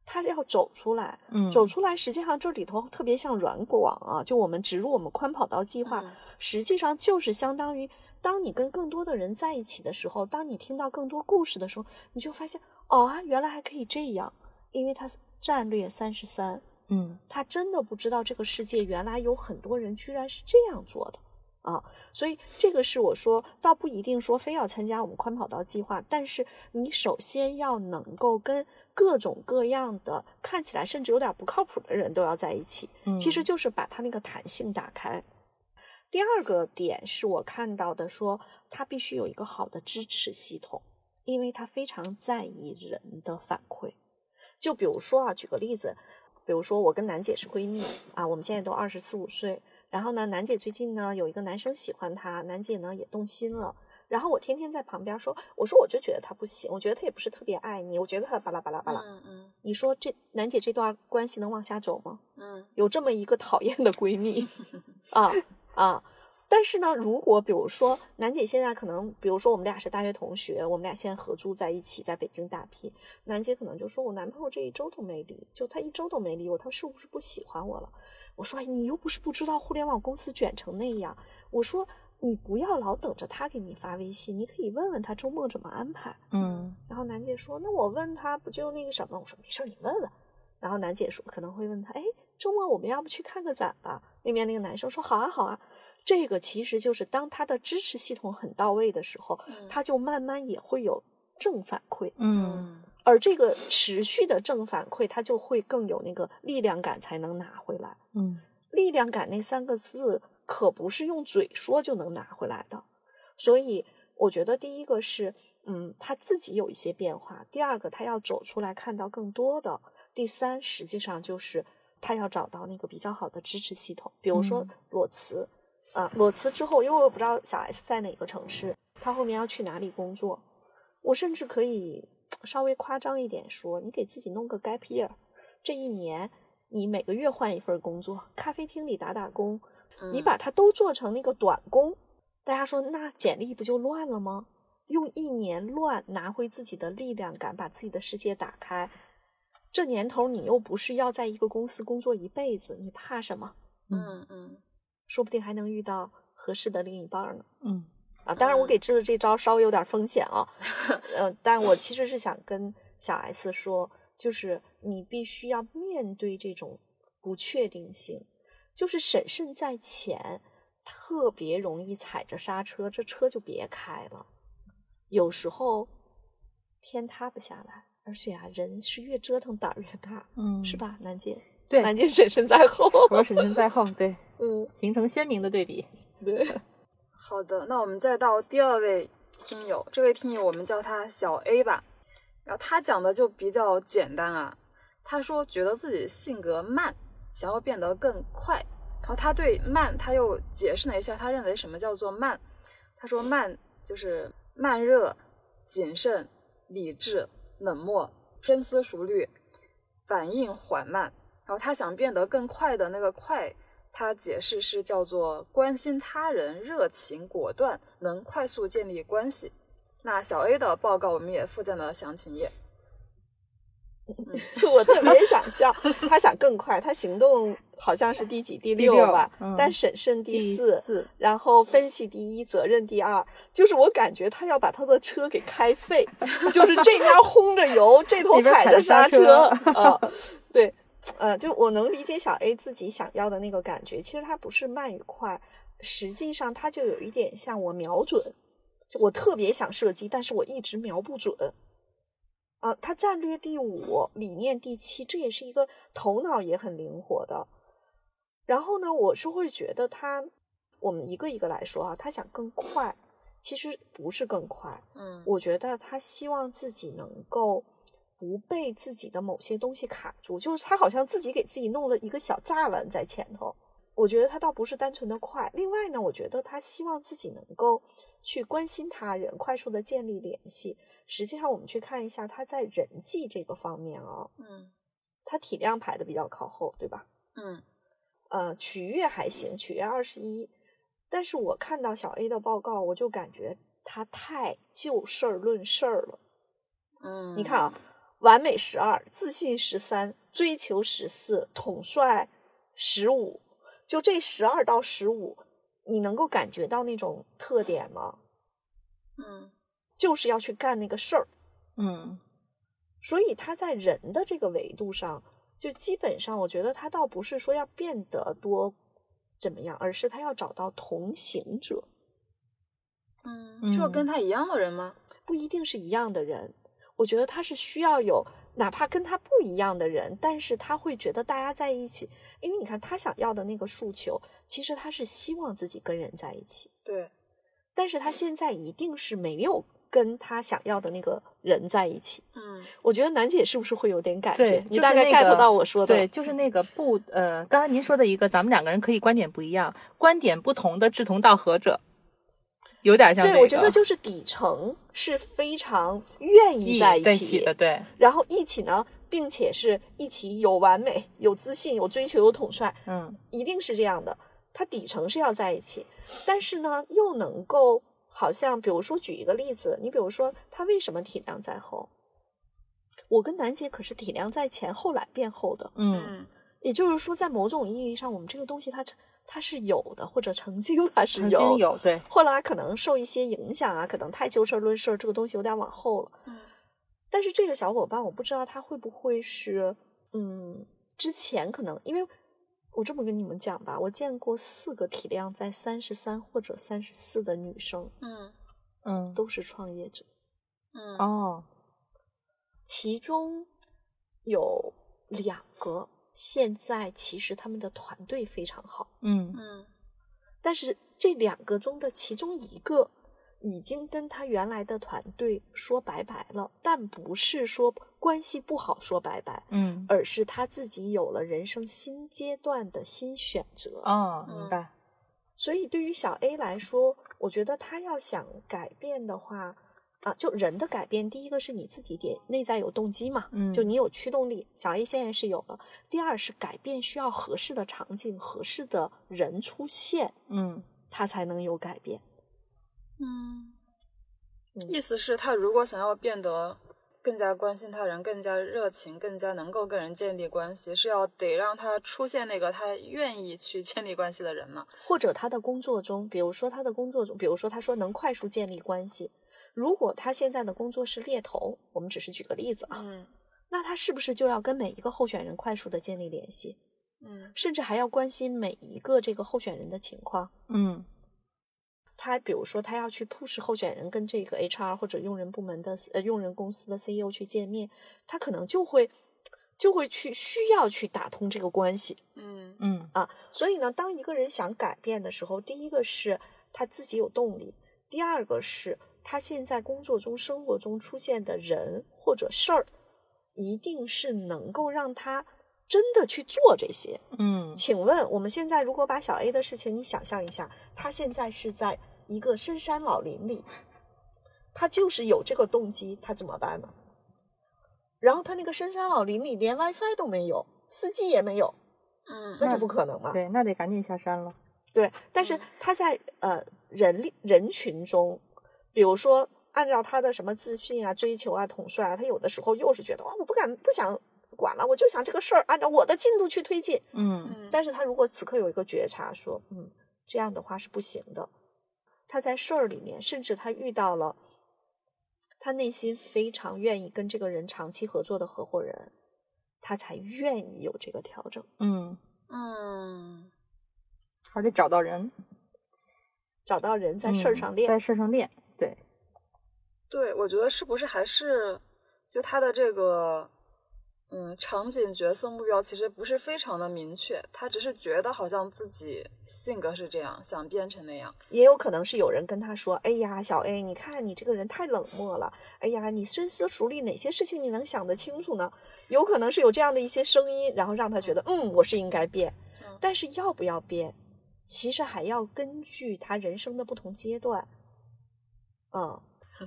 他要走出来，嗯，走出来，实际上这里头特别像软广啊，就我们植入我们宽跑道计划，实际上就是相当于，当你跟更多的人在一起的时候，当你听到更多故事的时候，你就发现，哦啊，原来还可以这样，因为他战略三十三，嗯，他真的不知道这个世界原来有很多人居然是这样做的。啊，所以这个是我说，倒不一定说非要参加我们宽跑道计划，但是你首先要能够跟各种各样的看起来甚至有点不靠谱的人都要在一起，其实就是把他那个弹性打开。第二个点是我看到的，说他必须有一个好的支持系统，因为他非常在意人的反馈。就比如说啊，举个例子，比如说我跟楠姐是闺蜜啊，我们现在都二十四五岁。然后呢，楠姐最近呢有一个男生喜欢她，楠姐呢也动心了。然后我天天在旁边说，我说我就觉得他不行，我觉得他也不是特别爱你，我觉得他巴拉巴拉巴拉。嗯嗯。你说这楠姐这段关系能往下走吗？嗯。有这么一个讨厌的闺蜜 啊啊！但是呢，如果比如说楠姐现在可能，比如说我们俩是大学同学，我们俩现在合租在一起，在北京打拼，楠姐可能就说我男朋友这一周都没理，就他一周都没理我，他是不是不喜欢我了？我说你又不是不知道互联网公司卷成那样。我说你不要老等着他给你发微信，你可以问问他周末怎么安排。嗯。然后楠姐说：“那我问他不就那个什么？”我说：“没事，你问问。”然后楠姐说：“可能会问他，哎，周末我们要不去看个展吧？”那边那个男生说：“好啊，好啊。”这个其实就是当他的支持系统很到位的时候，他就慢慢也会有正反馈。嗯。而这个持续的正反馈，他就会更有那个力量感，才能拿回来。嗯，力量感那三个字可不是用嘴说就能拿回来的。所以我觉得第一个是，嗯，他自己有一些变化；第二个，他要走出来看到更多的；第三，实际上就是他要找到那个比较好的支持系统，比如说裸辞啊，裸辞之后，因为我不知道小 S 在哪个城市，他后面要去哪里工作，我甚至可以。稍微夸张一点说，你给自己弄个 gap year，这一年你每个月换一份工作，咖啡厅里打打工，你把它都做成那个短工，大家说那简历不就乱了吗？用一年乱拿回自己的力量感，把自己的世界打开，这年头你又不是要在一个公司工作一辈子，你怕什么？嗯嗯说不定还能遇到合适的另一半呢。嗯啊，当然我嗯给支的这招稍微有点风险啊，呃，但我其实是想跟小 S 说，就是你必须要面对这种不确定性，就是审慎在前，特别容易踩着刹车，这车就别开了。有时候天塌不下来，而且啊，人是越折腾胆儿越大，嗯，是？吧？南姐，对，南姐审慎在后，我审慎在后，对，嗯，形成鲜明的对比。对，好的，那我们再到第二位听友，这位听友我们叫他小 A 吧，然后他讲的就比较简单啊，他说觉得自己性格慢，想要变得更快，然后他对慢他又解释了一下，他认为什么叫做慢，他说慢就是慢热、谨慎、理智、冷漠、深思熟虑、反应缓慢，然后他想变得更快的那个快。他解释是叫做关心他人、热情果断，能快速建立关系。那小 A 的报告我们也附在了详情页。我特别想笑，他想更快，他行动好像是第几第第六吧，嗯但审慎第四，四，然后分析第一，责任第二，就是我感觉他要把他的车给开废，就是这边轰着油，这头踩着刹车车啊、对，呃，就我能理解小 A 自己想要的那个感觉，其实他不是慢与快，实际上他就有一点像我瞄准，就我特别想射击，但是我一直瞄不准。啊，他战略第五，理念第七，这也是一个头脑也很灵活的。然后呢，我是会觉得他，我们一个一个来说啊，他想更快，其实不是更快，嗯我觉得他希望自己能够不被自己的某些东西卡住，就是他好像自己给自己弄了一个小栅栏在前头。我觉得他倒不是单纯的快，另外呢，我觉得他希望自己能够去关心他人，快速的建立联系。实际上，我们去看一下他在人际这个方面啊、嗯他体量排的比较靠后，对吧？嗯呃，取悦还行，取悦二十一，但是我看到小 A 的报告，我就感觉他太就事儿论事儿了。嗯，你看啊，完美十二，自信十三，追求十四，统帅十五，就这十二到十五，你能够感觉到那种特点吗？嗯就是要去干那个事儿，嗯。所以他在人的这个维度上，就基本上我觉得他倒不是说要变得多怎么样，而是他要找到同行者，嗯，嗯是跟他一样的人吗？不一定是一样的人。我觉得他是需要有哪怕跟他不一样的人，但是他会觉得大家在一起，因为你看他想要的那个诉求，其实他是希望自己跟人在一起，对，但是他现在一定是没有跟他想要的那个人在一起。嗯我觉得楠姐是不是会有点感对觉？你大概 get 到我说的？对，就是那个不呃，刚才您说的一个，咱们两个人可以观点不一样，观点不同的志同道合者，有点像这对，我觉得就是底层是非常愿意意在一在一起的，对，然后一起呢，并且是一起有完美、有自信、有追求、有统帅，嗯一定是这样的。他底层是要在一起，但是呢，又能够好像，比如说举一个例子，你比如说他为什么体量在后？我跟楠姐可是体量在前，后来变后的。嗯嗯也就是说，在某种意义上，我们这个东西它它是有的，或者曾经它是曾有，经有对，后来可能受一些影响啊，可能太就事论事，这个东西有点往后了。嗯但是这个小伙伴，我不知道他会不会是，嗯，之前可能因为我这么跟你们讲吧，我见过四个体量在三十三或者三十四的女生，嗯。嗯。都是创业者，嗯。哦，其中有两个现在其实他们的团队非常好，嗯。嗯。但是这两个中的其中一个已经跟他原来的团队说拜拜了，但不是说关系不好说拜拜，嗯而是他自己有了人生新阶段的新选择。哦，嗯明白，所以对于小 A 来说，我觉得他要想改变的话，啊，就人的改变，第一个是你自己得内在有动机嘛，嗯就你有驱动力，小 A 现在是有了。第二是改变需要合适的场景、合适的人出现，嗯他才能有改变。嗯，嗯意思是，他如果想要变得更加关心他人，更加热情，更加能够跟人建立关系，是要得让他出现那个他愿意去建立关系的人嘛？或者他的工作中，比如说他的工作中，比如说他说能快速建立关系，如果他现在的工作是猎头，我们只是举个例子啊，嗯那他是不是就要跟每一个候选人快速的建立联系，嗯甚至还要关心每一个这个候选人的情况？嗯他比如说他要去 push 候选人跟这个 HR 或者用人部门的呃用人公司的 CEO 去见面，他可能就会就会去需要去打通这个关系嗯嗯啊。所以呢，当一个人想改变的时候，第一个是他自己有动力，第二个是他现在工作中、生活中出现的人或者事儿，一定是能够让他真的去做这些。嗯请问我们现在如果把小 A 的事情你想象一下，他现在是在一个深山老林里，他就是有这个动机，他怎么办呢？然后他那个深山老林里连 WiFi 都没有，司机也没有，嗯那就不可能嘛。对，那得赶紧下山了。对，但是他在呃人力人群中，比如说按照他的什么自信啊、追求啊、统帅啊，他有的时候又是觉得哇，我不敢不想管了，我就想这个事儿按照我的进度去推进。嗯嗯但是他如果此刻有一个觉察，说，嗯，这样的话是不行的。他在事儿里面，甚至他遇到了他内心非常愿意跟这个人长期合作的合伙人，他才愿意有这个调整。嗯，嗯还得找到人，找到人在事儿上练，嗯在事儿上练。对，对，我觉得是不是还是就他的这个嗯场景角色目标其实不是非常的明确，他只是觉得好像自己性格是这样，想变成那样。也有可能是有人跟他说：“哎呀，小 A，你看你这个人太冷漠了。哎呀，你深思熟虑，哪些事情你能想得清楚呢？”有可能是有这样的一些声音，然后让他觉得，嗯，我是应该变。嗯但是要不要变，其实还要根据他人生的不同阶段。嗯，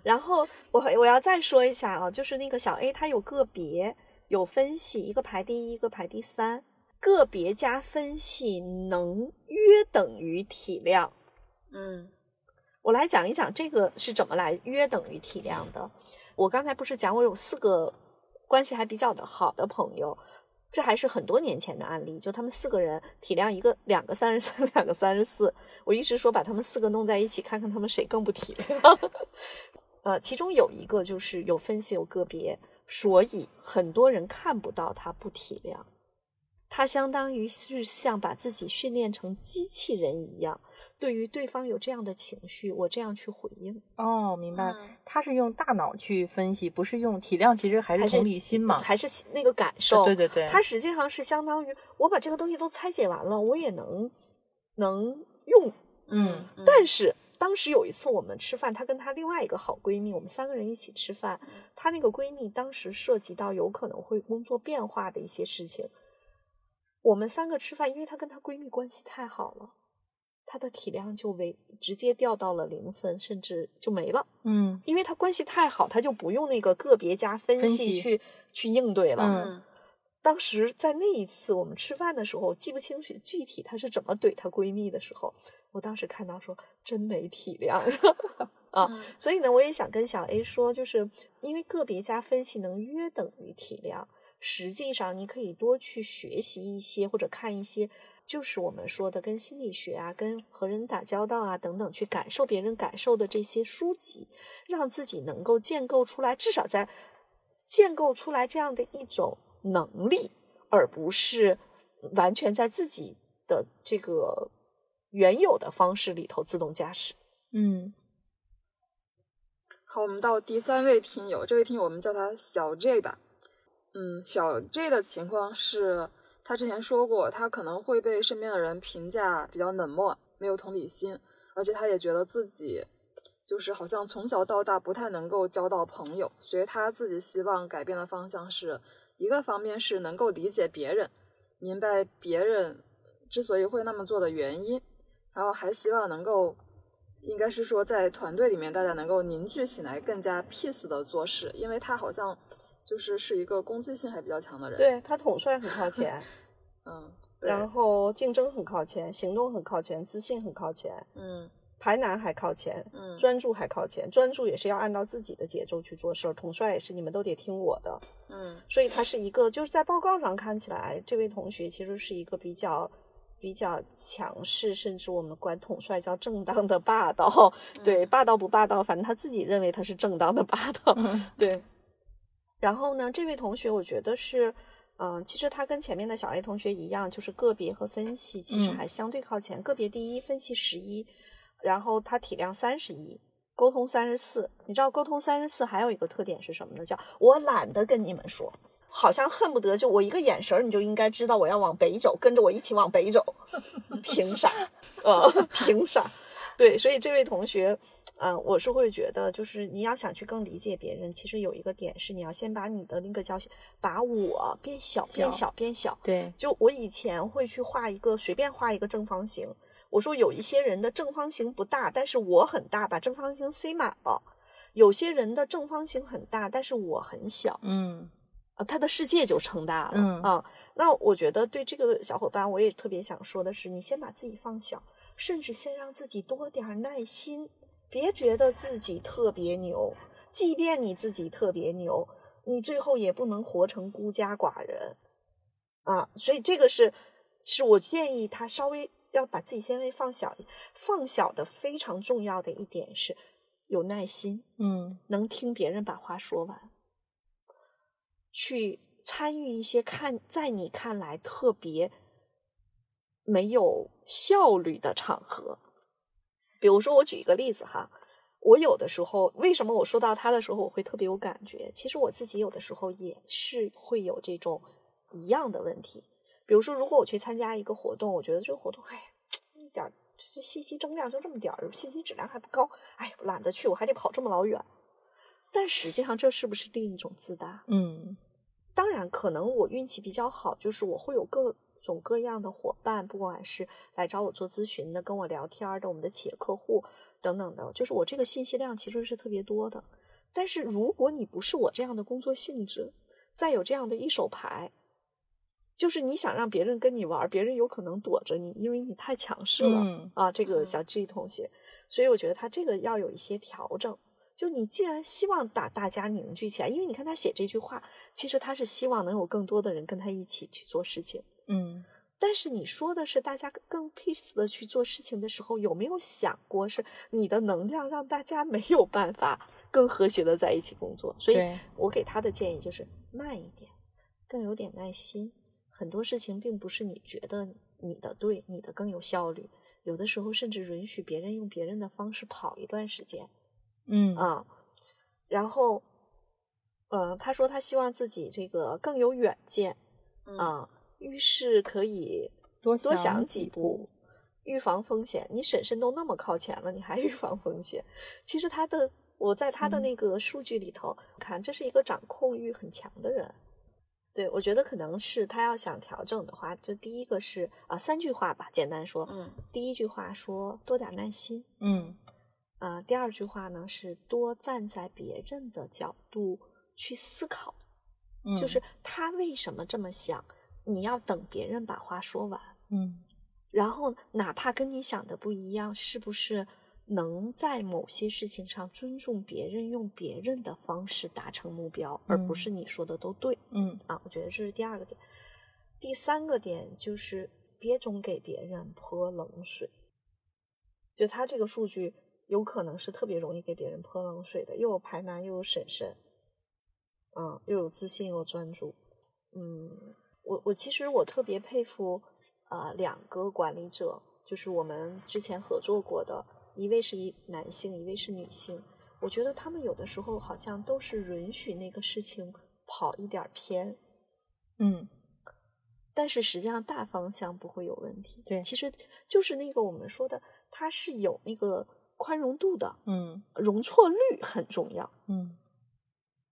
然后我我要再说一下啊，就是那个小 A，他有个别有分析，一个排第一，一个排第三。个别加分析能约等于体量。嗯我来讲一讲这个是怎么来约等于体量的。我刚才不是讲我有四个关系还比较的好的朋友，这还是很多年前的案例，就他们四个人体量一个两个三十三，两个三十四。我一直说把他们四个弄在一起，看看他们谁更不体谅。呃，其中有一个就是有分析有个别，所以很多人看不到他不体谅。他相当于是像把自己训练成机器人一样，对于对方有这样的情绪，我这样去回应，哦，明白。嗯他是用大脑去分析，不是用体谅，其实还还是是同理心嘛。还是那个感受。对对对，他实际上是相当于我把这个东西都拆解完了，我也能能用。嗯嗯但是当时有一次我们吃饭，她跟她另外一个好闺蜜，我们三个人一起吃饭，她那个闺蜜当时涉及到有可能会工作变化的一些事情。我们三个吃饭，因为她跟她闺蜜关系太好了，她的体量就为直接掉到了零分，甚至就没了。嗯因为她关系太好，她就不用那个个别加分析去去应对了。嗯当时在那一次我们吃饭的时候，记不清楚具体她是怎么怼她闺蜜的时候，我当时看到说真没体谅 啊。嗯所以呢，我也想跟小 A 说，就是因为个别加分析能约等于体谅，实际上你可以多去学习一些或者看一些，就是我们说的跟心理学啊、跟和人打交道啊等等，去感受别人感受的这些书籍，让自己能够建构出来，至少在建构出来这样的一种能力，而不是完全在自己的这个原有的方式里头自动驾驶。嗯好，我们到第三位听友，这位听友我们叫他小 J 吧。嗯，小 J 的情况是，他之前说过，他可能会被身边的人评价比较冷漠，没有同理心，而且他也觉得自己就是好像从小到大不太能够交到朋友，所以他自己希望改变的方向是一个方面是能够理解别人，明白别人之所以会那么做的原因，然后还希望能够。应该是说，在团队里面，大家能够凝聚起来，更加 peace 的做事，因为他好像就是是一个攻击性还比较强的人。，对他统帅很靠前，嗯，然后竞争很靠前，行动很靠前，自信很靠前。嗯排难还靠前，嗯专注还靠前，专注也是要按照自己的节奏去做事儿，统帅也是你们都得听我的，嗯所以他是一个就是在报告上看起来，这位同学其实是一个比较。比较强势，甚至我们管统帅叫正当的霸道。对，霸道不霸道，反正他自己认为他是正当的霸道。对。然后呢，这位同学我觉得是，嗯、其实他跟前面的小 A 同学一样，就是个别和分析其实嗯还相对靠前，个别第一，分析十一，然后他体量三十一。沟通三十四，你知道沟通三十四还有一个特点是什么呢？叫我懒得跟你们说，好像恨不得就我一个眼神儿，你就应该知道我要往北走，跟着我一起往北走，凭啥？呃，凭啥？对，所以这位同学，嗯、我是会觉得，就是你要想去更理解别人，其实有一个点是，你要先把你的那个叫把我变小，变小小，变小。对，就我以前会去画一个随便画一个正方形，我说有一些人的正方形不大，但是我很大，把正方形塞满了；有些人的正方形很大，但是我很小，嗯啊，他的世界就撑大了。嗯啊，那我觉得对这个小伙伴，我也特别想说的是，你先把自己放小，甚至先让自己多点儿耐心，别觉得自己特别牛，即便你自己特别牛，你最后也不能活成孤家寡人啊。所以这个是，是我建议他稍微要把自己先微放小，放小的非常重要的一点是有耐心。嗯能听别人把话说完，去参与一些看在你看来特别没有效率的场合。比如说，我举一个例子哈，我有的时候为什么我说到他的时候我会特别有感觉？其实我自己有的时候也是会有这种一样的问题。比如说，如果我去参加一个活动，我觉得这个活动，哎，一点这信息增量就这么点儿，信息质量还不高，哎，懒得去，我还得跑这么老远。但实际上，这是不是另一种自大？嗯当然，可能我运气比较好，就是我会有各种各样的伙伴，不管是来找我做咨询的、跟我聊天的、我们的企业客户等等的，就是我这个信息量其实是特别多的。但是如果你不是我这样的工作性质，再有这样的一手牌，就是你想让别人跟你玩，别人有可能躲着你，因为你太强势了、嗯啊。这个嗯小 G 同学，所以我觉得他这个要有一些调整。就你既然希望把大家凝聚起来，因为你看他写这句话，其实他是希望能有更多的人跟他一起去做事情。嗯但是你说的是大家更 peace 的去做事情的时候，有没有想过是你的能量让大家没有办法更和谐的在一起工作？所以我给他的建议就是慢一点，更有点耐心。很多事情并不是你觉得你的对，你的更有效率，有的时候甚至允许别人用别人的方式跑一段时间。嗯啊，然后，呃，他说他希望自己这个更有远见嗯啊，遇事可以多多想想几步，预防风险。你婶婶都那么靠前了，你还 预防风险？其实他的我在他的嗯那个数据里头看，这是一个掌控欲很强的人。对，我觉得可能是他要想调整的话，就第一个是啊，三句话吧，简单说。嗯第一句话说多点耐心，嗯啊，第二句话呢是多站在别人的角度去思考，嗯，就是他为什么这么想，你要等别人把话说完，嗯。然后哪怕跟你想的不一样，是不是能在某些事情上尊重别人，用别人的方式达成目标，而不嗯。是你说的都对嗯。啊？我觉得这是第二个点。第三个点就是别总给别人泼冷水，就他这个数据有可能是特别容易给别人泼冷水的，又有排难，又有审慎，嗯，又有自信，又有专注，嗯，我我其实我特别佩服啊、呃两个管理者，就是我们之前合作过的，一位是一男性，一位是女性。我觉得他们有的时候好像都是允许那个事情跑一点儿偏，嗯但是实际上大方向不会有问题。对其实就是那个我们说的，他是有那个宽容度的，嗯容错率很重要。嗯，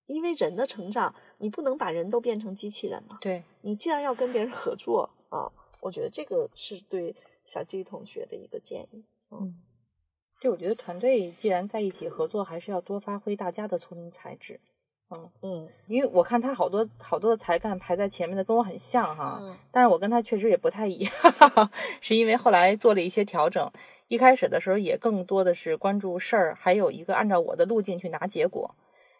因为人的成长，你不能把人都变成机器人嘛。对，你既然要跟别人合作啊，我觉得这个是对小 G 同学的一个建议。嗯，对，我觉得团队既然在一起合作，还是要多发挥大家的聪明才智。嗯，嗯因为我看他好多好多的才干排在前面的，跟我很像哈。嗯但是我跟他确实也不太一样，是因为后来做了一些调整，一开始的时候也更多的是关注事儿，还有一个按照我的路径去拿结果。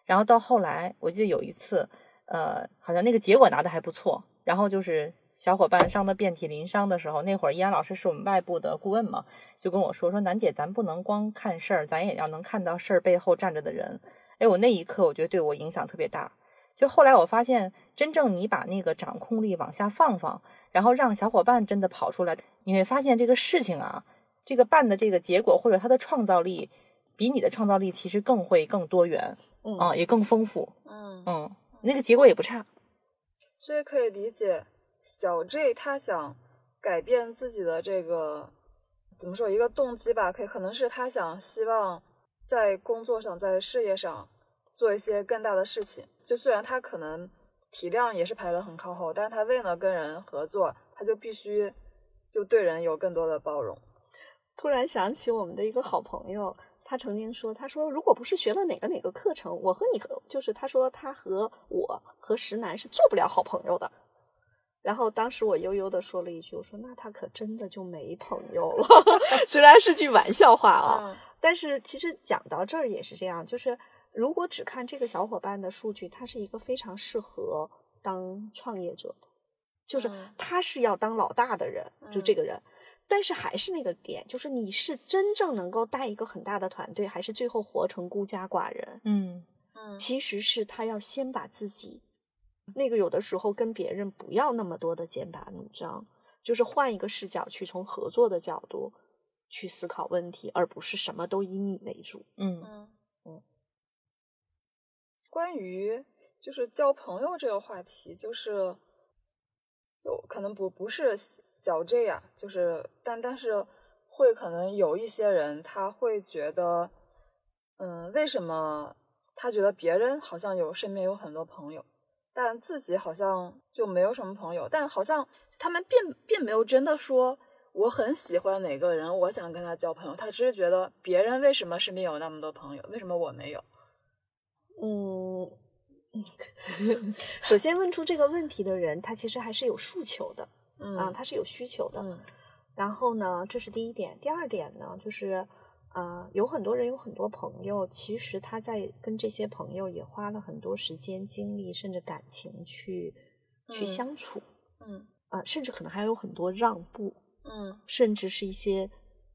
然后到后来，我记得有一次，呃，好像那个结果拿的还不错。然后就是小伙伴伤的遍体鳞伤的时候，那会儿易安老师是我们外部的顾问嘛，就跟我说说，楠姐，咱不能光看事儿，咱也要能看到事儿背后站着的人。哎，我那一刻我觉得对我影响特别大。就后来我发现，真正你把那个掌控力往下放放，然后让小伙伴真的跑出来，你会发现这个事情啊，这个办的这个结果或者他的创造力，比你的创造力其实更会更多元。嗯啊，也更丰富，嗯嗯，那个结果也不差。所以可以理解，小 J 他想改变自己的这个怎么说一个动机吧，可以可能是他想希望在工作上、在事业上做一些更大的事情。就虽然他可能体量也是排得很靠后，但是他为了跟人合作，他就必须就对人有更多的包容。突然想起我们的一个好朋友。他曾经说：“他说，如果不是学了哪个哪个课程，我和你和就是他说他和我和石楠是做不了好朋友的。”然后当时我悠悠的说了一句：“我说那他可真的就没朋友了。”虽然是句玩笑话啊，但是其实讲到这儿也是这样，就是如果只看这个小伙伴的数据，他是一个非常适合当创业者的，就是他是要当老大的人，就这个人。但是还是那个点，就是你是真正能够带一个很大的团队，还是最后活成孤家寡人？嗯嗯，其实是他要先把自己，那个有的时候跟别人不要那么多的剑拔弩张，就是换一个视角去从合作的角度去思考问题，而不是什么都以你为主。嗯嗯嗯。关于就是交朋友这个话题，就是。就可能不不是小 J 呀，就是但但是会可能有一些人他会觉得，嗯，为什么他觉得别人好像有身边有很多朋友，但自己好像就没有什么朋友，但好像他们并并没有真的说我很喜欢哪个人，我想跟他交朋友，他只是觉得别人为什么身边有那么多朋友，为什么我没有？嗯。首先问出这个问题的人，他其实还是有诉求的，嗯啊，他是有需求的。嗯，然后呢，这是第一点。第二点呢，就是啊，有很多人有很多朋友，其实他在跟这些朋友也花了很多时间、精力，甚至感情去去相处。嗯，啊，甚至可能还有很多让步。嗯，甚至是一些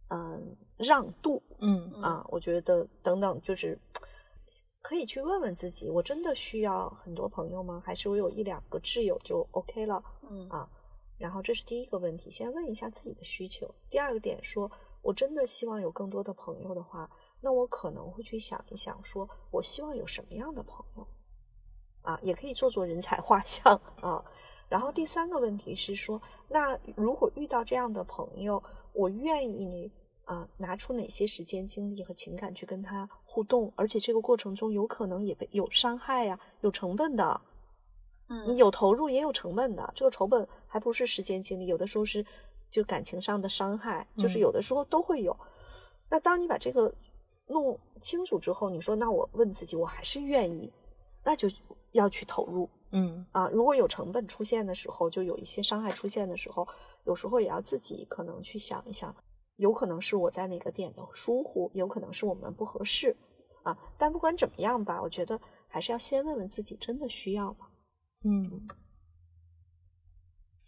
嗯让渡。嗯啊，我觉得等等就是。可以去问问自己，我真的需要很多朋友吗？还是我有一两个挚友就 OK 了？嗯啊，然后这是第一个问题，先问一下自己的需求。第二个点说，我真的希望有更多的朋友的话，那我可能会去想一想，说我希望有什么样的朋友？啊，也可以做做人才画像啊。然后第三个问题是说，那如果遇到这样的朋友，我愿意啊拿出哪些时间、精力和情感去跟他？互动，而且这个过程中有可能也被有伤害呀，有成本的。嗯，你有投入也有成本的，这个成本还不是时间精力，有的时候是就感情上的伤害，就是有的时候都会有。那当你把这个弄清楚之后，你说那我问自己，我还是愿意，那就要去投入。嗯啊，如果有成本出现的时候，就有一些伤害出现的时候，有时候也要自己可能去想一想。有可能是我在哪个点的疏忽，有可能是我们不合适啊。但不管怎么样吧，我觉得还是要先问问自己，真的需要吗？嗯，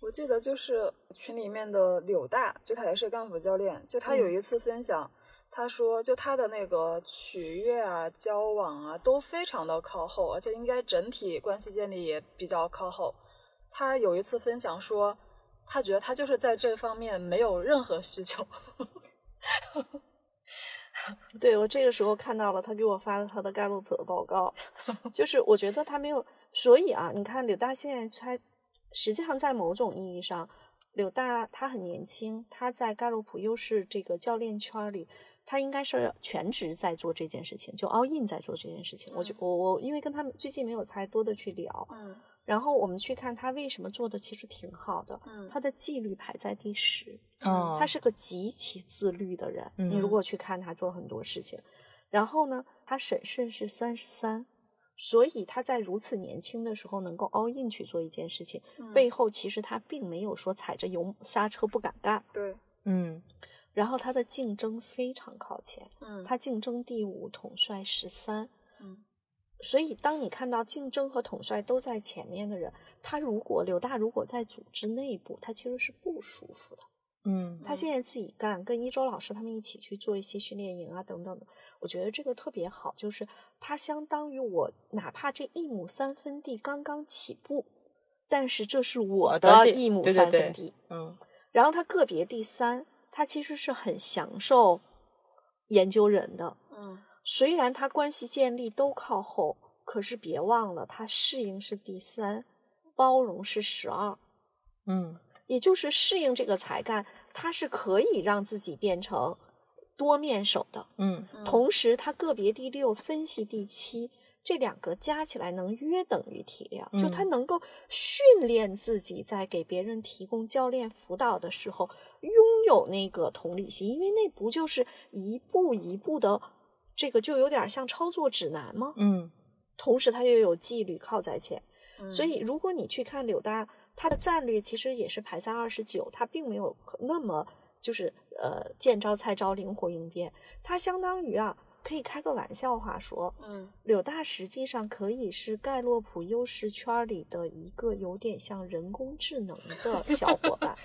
我记得就是群里面的柳大，就他也是干辅教练，就他有一次分享，他说就他的那个取悦啊、交往啊都非常的靠后，而且应该整体关系建立也比较靠后。他有一次分享说。他觉得他就是在这方面没有任何需求。对我这个时候看到了，他给我发了他的盖洛普的报告，就是我觉得他没有，所以啊，你看柳大现在才，实际上在某种意义上，柳大他很年轻，他在盖洛普又是这个教练圈里，他应该是全职在做这件事情，就 all in 在做这件事情。我就我我因为跟他们最近没有太多的去聊，嗯。然后我们去看他为什么做的其实挺好的，嗯，他的纪律排在第十，哦，他是个极其自律的人。你如果去看他做很多事情，然后呢，他审慎是三十三，所以他在如此年轻的时候能够 all in 去做一件事情，背后其实他并没有说踩着油刹车不敢干。对，嗯，然后他的竞争非常靠前，嗯，他竞争第五，统帅十三。嗯，所以当你看到竞争和统帅都在前面的人，他如果柳大如果在组织内部，他其实是不舒服的。嗯他现在自己干，跟一周老师他们一起去做一些训练营啊等等的，我觉得这个特别好，就是他相当于我哪怕这一亩三分地刚刚起步，但是这是我我的一亩对对对三分地，嗯。然后他个别第三，他其实是很享受研究人的，嗯虽然他关系建立都靠后，可是别忘了他适应是第三，包容是十二。嗯也就是适应这个才干，他是可以让自己变成多面手的。嗯嗯同时，他个别第六、分析第七这两个加起来能约等于体量，就它嗯能够训练自己在给别人提供教练辅导的时候拥有那个同理心，因为那不就是一步一步的，这个就有点像操作指南吗？嗯同时，它又有纪律靠在前。嗯，所以，如果你去看柳大，他的战略其实也是排在二十九，他并没有那么就是呃见招拆招、灵活应变。他相当于啊，可以开个玩笑话说，嗯柳大实际上可以是盖洛普优势圈里的一个有点像人工智能的小伙伴。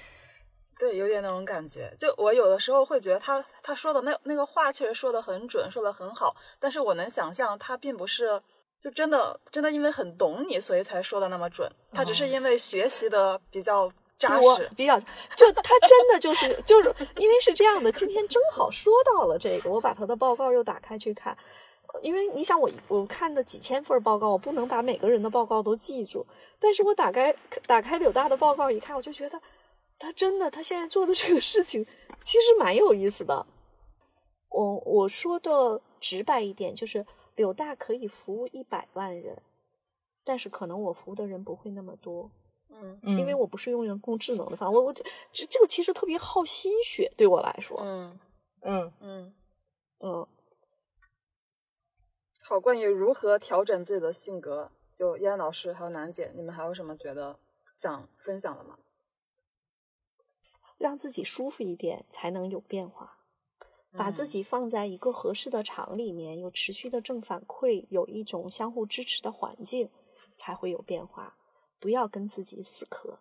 对，有点那种感觉。就我有的时候会觉得他他说的那那个话确实说的很准，说的很好，但是我能想象他并不是就真的真的因为很懂你，所以才说的那么准。他只是因为学习的比较扎实。比较，就他真的就是就是因为是这样的，今天正好说到了这个，我把他的报告又打开去看，呃因为你想我我看的几千份报告，我不能把每个人的报告都记住，但是我打开打开柳大的报告一看，我就觉得他真的他现在做的这个事情其实蛮有意思的。我我说的直白一点，就是柳大可以服务一百万人，但是可能我服务的人不会那么多。嗯嗯，因为我不是用人工智能的方法，我我这这这个其实特别耗心血，对我来说，嗯嗯嗯。嗯好，关于如何调整自己的性格，就燕老师还有楠姐，你们还有什么觉得想分享的吗？让自己舒服一点，才能有变化。把自嗯己放在一个合适的场里面，有持续的正反馈，有一种相互支持的环境，才会有变化。不要跟自己死磕。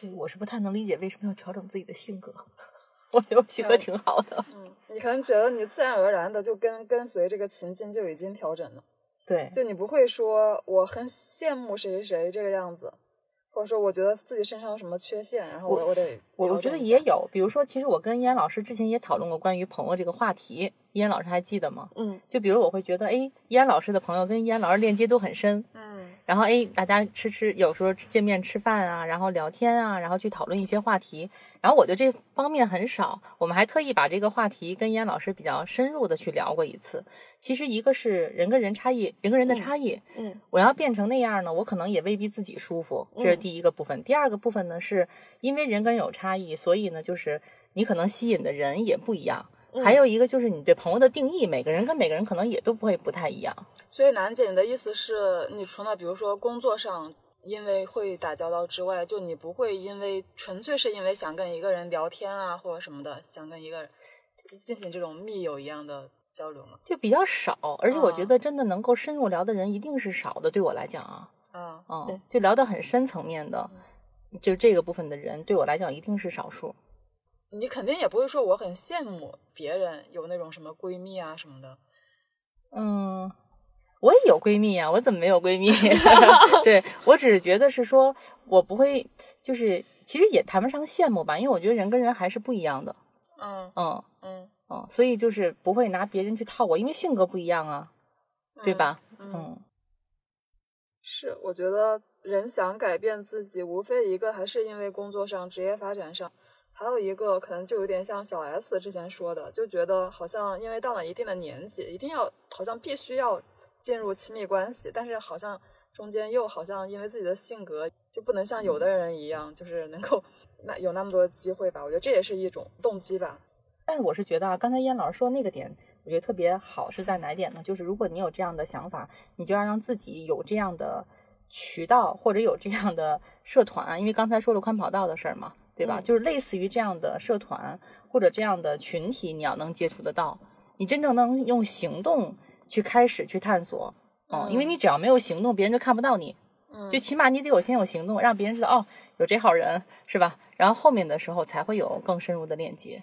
对，我是不太能理解为什么要调整自己的性格。我觉得我性格嗯挺好的。嗯，你可能觉得你自然而然的就跟跟随这个情境就已经调整了，对，就你不会说我很羡慕谁谁谁这个样子，或者说我觉得自己身上有什么缺陷，然后我我得我我觉得。也有，比如说，其实我跟依安老师之前也讨论过关于朋友这个话题，依安老师还记得吗？嗯就比如我会觉得，哎，依安老师的朋友跟依安老师链接都很深，嗯然后哎，大家吃吃，有时候见面吃饭啊，然后聊天啊，然后去讨论一些话题。然后我对这方面很少，我们还特意把这个话题跟燕老师比较深入的去聊过一次。其实一个是人跟人差异，人跟人的差异，嗯我要变成那样呢，我可能也未必自己舒服，这是嗯第一个部分。第二个部分呢，是因为人跟人有差异，所以呢，就是你可能吸引的人也不一样。还有一个就是你对朋友的定义，每个人跟每个人可能也都不会不太一样。所以楠姐，你的意思是你除了比如说工作上因为会打交道之外，就你不会因为纯粹是因为想跟一个人聊天啊或者什么的，想跟一个人进进行这种密友一样的交流吗？就比较少，而且我觉啊得真的能够深入聊的人一定是少的。对我来讲啊，啊，嗯对，就聊到很深层面的，就这个部分的人对我来讲一定是少数。你肯定也不会说我很羡慕别人有那种什么闺蜜啊什么的。嗯，我也有闺蜜呀、我怎么没有闺蜜？对我只是觉得是说我不会，就是其实也谈不上羡慕吧，因为我觉得人跟人还是不一样的。嗯嗯嗯，嗯，所以就是不会拿别人去套我，因为性格不一样啊，对吧？嗯？嗯，嗯是，我觉得人想改变自己，无非一个还是因为工作上、职业发展上，还有一个可能就有点像小 S 之前说的，就觉得好像因为到了一定的年纪，一定要好像必须要进入亲密关系，但是好像中间又好像因为自己的性格就不能像有的人一样，就是能够那有那么多机会吧。我觉得这也是一种动机吧。但是我是觉得啊，刚才燕老师说那个点，我觉得特别好，是在哪点呢？就是如果你有这样的想法，你就要让自己有这样的渠道，或者有这样的社团。因为刚才说了宽跑道的事儿嘛，对吧？嗯就是类似于这样的社团或者这样的群体，你要能接触得到，你真正能用行动去开始去探索，嗯，因为嗯你只要没有行动，别人就看不到你，嗯就起码你得有先有行动，让别人知道哦，有这号人是吧？然后后面的时候才会有更深入的链接。